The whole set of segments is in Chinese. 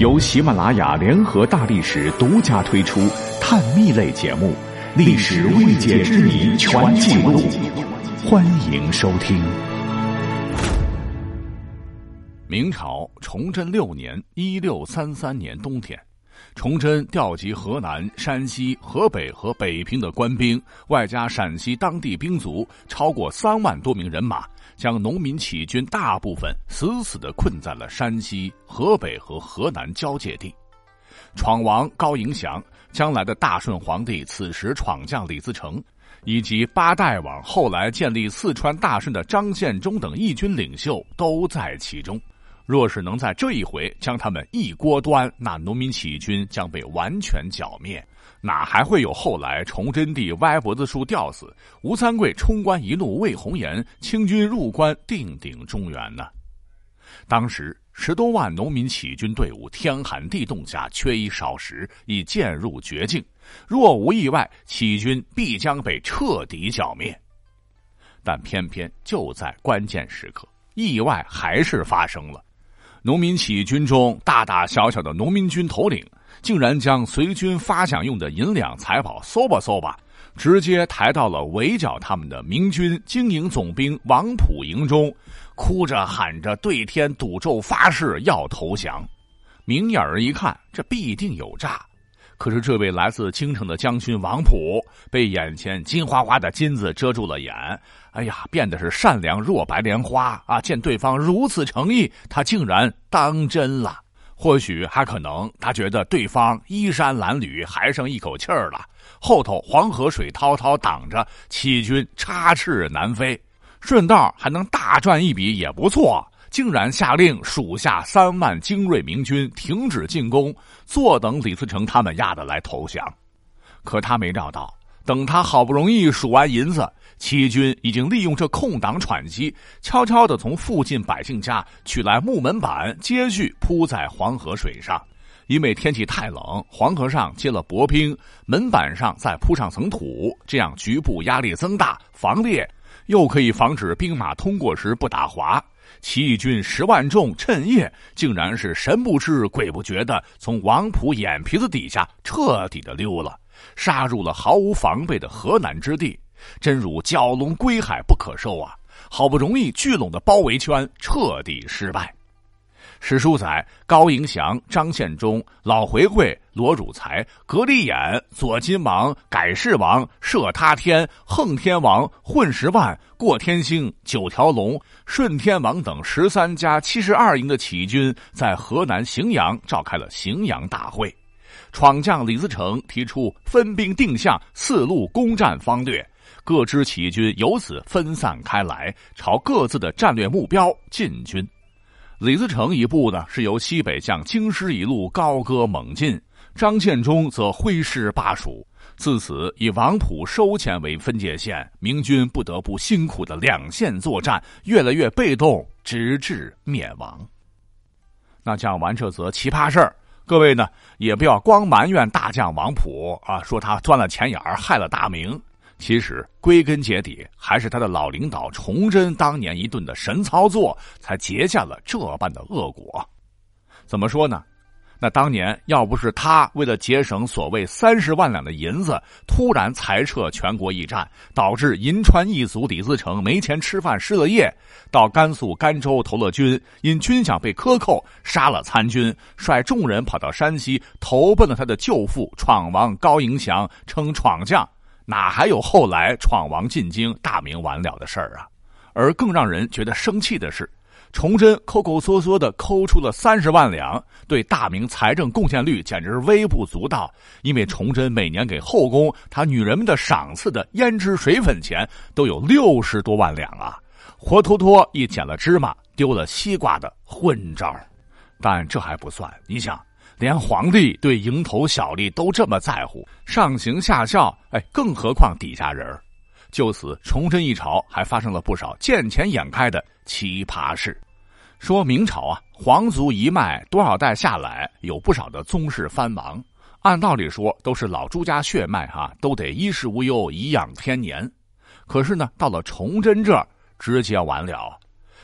由喜马拉雅联合大历史独家推出探秘类节目《历史未解之谜全记录》，欢迎收听。明朝崇祯六年（一六三三年）冬天，崇祯调集河南、山西、河北和北平的官兵，外加陕西当地兵卒，超过三万多名人马。将农民起义军大部分死死的困在了山西、河北和河南交界地。闯王高迎祥、将来的大顺皇帝此时闯将李自成，以及八代王后来建立四川大顺的张献忠等义军领袖都在其中。若是能在这一回将他们一锅端，那农民起义军将被完全剿灭。哪还会有后来崇祯帝歪脖子树吊死，吴三桂冲冠一怒为红颜，清军入关定鼎中原呢？当时十多万农民起义军队伍天寒地冻下缺衣少食，已渐入绝境。若无意外，起义军必将被彻底剿灭。但偏偏就在关键时刻，意外还是发生了。农民起义军中大大小小的农民军头领。竟然将随军发饷用的银两财宝搜吧搜吧，直接抬到了围剿他们的明军经营总兵王普营中，哭着喊着对天赌咒发誓要投降。明眼人一看，这必定有诈。可是这位来自京城的将军王普，被眼前金花花的金子遮住了眼，哎呀，变得是善良若白莲花啊！见对方如此诚意，他竟然当真了。或许还可能，他觉得对方衣衫褴褛，还剩一口气儿了。后头黄河水滔滔挡着，起义军插翅难飞，顺道还能大赚一笔也不错。竟然下令属下三万精锐明军停止进攻，坐等李自成他们压的来投降。可他没料到，等他好不容易数完银子。起义军已经利用这空档喘息，悄悄地从附近百姓家取来木门板，接续铺在黄河水上。因为天气太冷，黄河上结了薄冰，门板上再铺上层土，这样局部压力增大，防裂，又可以防止兵马通过时不打滑。起义军十万众趁夜，竟然是神不知鬼不觉的从王普眼皮子底下彻底的溜了，杀入了毫无防备的河南之地。真如蛟龙归海不可收啊！好不容易聚拢的包围圈彻底失败。史书载高迎祥、张献忠、老回回、罗汝才、格里眼、左金王、改世王、摄他天、横天王、混十万、过天星、九条龙、顺天王等十三家七十二营的起义军在河南荥阳召开了荥阳大会，闯将李自成提出分兵定向，四路攻占方略。各支起义军由此分散开来，朝各自的战略目标进军。李自成一部呢，是由西北向京师一路高歌猛进；张献忠则挥师巴蜀。自此，以王普收钱为分界线，明军不得不辛苦的两线作战，越来越被动，直至灭亡。那讲完这则奇葩事儿，各位呢也不要光埋怨大将王普啊，说他钻了钱眼儿，害了大明。其实归根结底，还是他的老领导崇祯当年一顿的神操作，才结下了这般的恶果。怎么说呢？那当年要不是他为了节省所谓三十万两的银子，突然裁撤全国驿站，导致银川一族李自成没钱吃饭失了业，到甘肃甘州投了军，因军饷被克扣，杀了参军，率众人跑到山西投奔了他的舅父闯王高迎祥，称闯将。哪还有后来闯王进京、大明完了的事儿啊？而更让人觉得生气的是，崇祯抠抠缩缩的抠出了三十万两，对大明财政贡献率简直微不足道。因为崇祯每年给后宫他女人们的赏赐的胭脂水粉钱都有六十多万两啊，活脱脱一捡了芝麻丢了西瓜的混账。但这还不算，你想。连皇帝对蝇头小利都这么在乎，上行下效，哎，更何况底下人就此，崇祯一朝还发生了不少见钱眼开的奇葩事。说明朝啊，皇族一脉多少代下来，有不少的宗室藩王。按道理说，都是老朱家血脉哈，都得衣食无忧，颐养天年。可是呢，到了崇祯这儿，直接完了。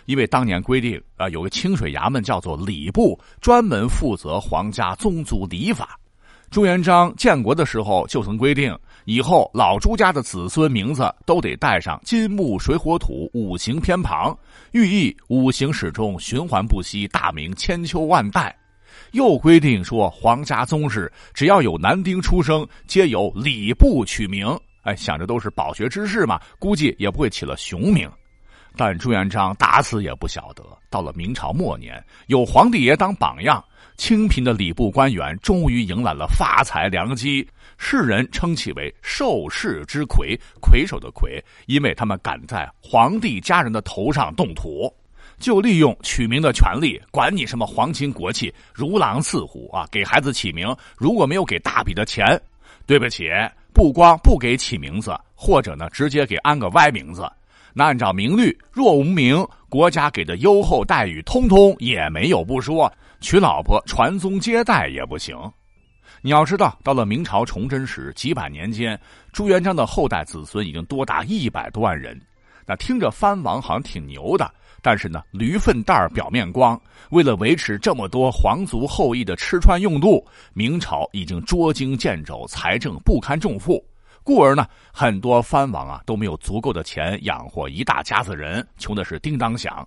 因为当年规定啊，有个清水衙门叫做礼部，专门负责皇家宗族礼法。朱元璋建国的时候就曾规定，以后老朱家的子孙名字都得带上金木水火土五行偏旁，寓意五行始终循环不息，大明千秋万代。又规定说，皇家宗室只要有男丁出生，皆由礼部取名。哎，想着都是饱学之士嘛，估计也不会起了雄名。但朱元璋打死也不晓得，到了明朝末年，有皇帝爷当榜样，清贫的礼部官员终于迎来了发财良机，世人称其为“受世之魁”，魁首的魁，因为他们敢在皇帝家人的头上动土，就利用取名的权利，管你什么皇亲国戚，如狼似虎啊！给孩子起名，如果没有给大笔的钱，对不起，不光不给起名字，或者呢，直接给安个歪名字。那按照名律，若无名，国家给的优厚待遇，通通也没有不说。娶老婆传宗接代也不行。你要知道，到了明朝崇祯时，几百年间，朱元璋的后代子孙已经多达一百多万人。那听着藩王好像挺牛的，但是呢，驴粪蛋儿表面光。为了维持这么多皇族后裔的吃穿用度，明朝已经捉襟见肘，财政不堪重负。故而呢，很多藩王啊都没有足够的钱养活一大家子人，穷的是叮当响。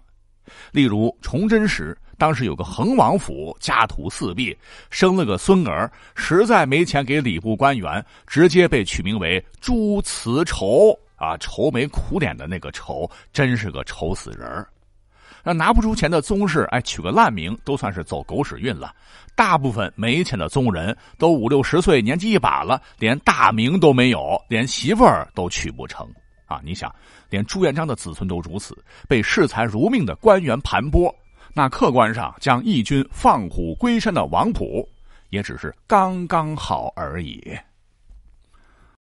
例如崇祯时，当时有个恒王府，家徒四壁，生了个孙儿，实在没钱给礼部官员，直接被取名为朱慈愁啊，愁眉苦脸的那个愁，真是个愁死人。那拿不出钱的宗室，哎，取个烂名都算是走狗屎运了。大部分没钱的宗人都五六十岁，年纪一把了，连大名都没有，连媳妇儿都娶不成啊！你想，连朱元璋的子孙都如此，被视财如命的官员盘剥，那客观上将义军放虎归山的王溥，也只是刚刚好而已。